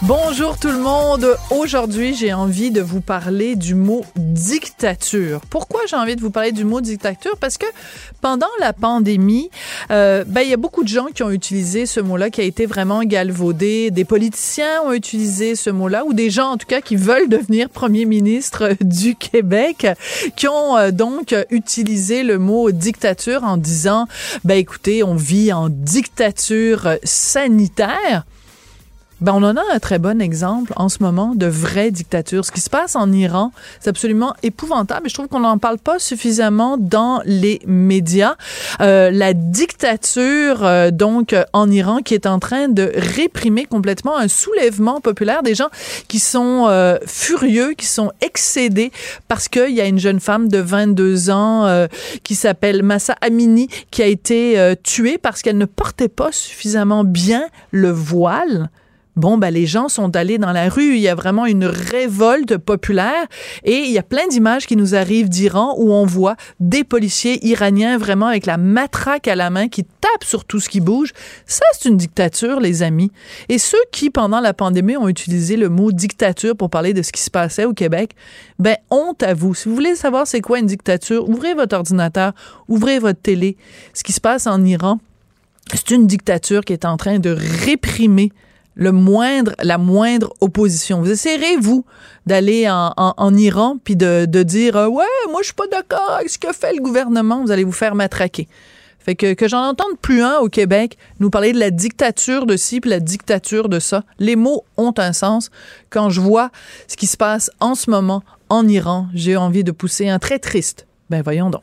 Bonjour tout le monde. Aujourd'hui, j'ai envie de vous parler du mot dictature. Pourquoi j'ai envie de vous parler du mot dictature? Parce que pendant la pandémie, euh, ben, il y a beaucoup de gens qui ont utilisé ce mot-là, qui a été vraiment galvaudé. Des politiciens ont utilisé ce mot-là, ou des gens, en tout cas, qui veulent devenir premier ministre du Québec, qui ont euh, donc utilisé le mot dictature en disant, ben, écoutez, on vit en dictature sanitaire. Ben, on en a un très bon exemple en ce moment de vraie dictature. Ce qui se passe en Iran, c'est absolument épouvantable et je trouve qu'on n'en parle pas suffisamment dans les médias. Euh, la dictature, euh, donc, en Iran, qui est en train de réprimer complètement un soulèvement populaire des gens qui sont euh, furieux, qui sont excédés parce qu'il y a une jeune femme de 22 ans euh, qui s'appelle Massa Amini qui a été euh, tuée parce qu'elle ne portait pas suffisamment bien le voile. Bon, ben, les gens sont allés dans la rue. Il y a vraiment une révolte populaire. Et il y a plein d'images qui nous arrivent d'Iran où on voit des policiers iraniens vraiment avec la matraque à la main qui tapent sur tout ce qui bouge. Ça, c'est une dictature, les amis. Et ceux qui, pendant la pandémie, ont utilisé le mot dictature pour parler de ce qui se passait au Québec, ben, honte à vous. Si vous voulez savoir c'est quoi une dictature, ouvrez votre ordinateur, ouvrez votre télé. Ce qui se passe en Iran, c'est une dictature qui est en train de réprimer le moindre, la moindre opposition. Vous essayerez, vous, d'aller en, en, Iran puis de, de dire euh, Ouais, moi, je suis pas d'accord avec ce que fait le gouvernement. Vous allez vous faire matraquer. Fait que, que j'en entende plus un au Québec nous parler de la dictature de ci puis la dictature de ça. Les mots ont un sens. Quand je vois ce qui se passe en ce moment en Iran, j'ai envie de pousser un très triste. Ben voyons donc.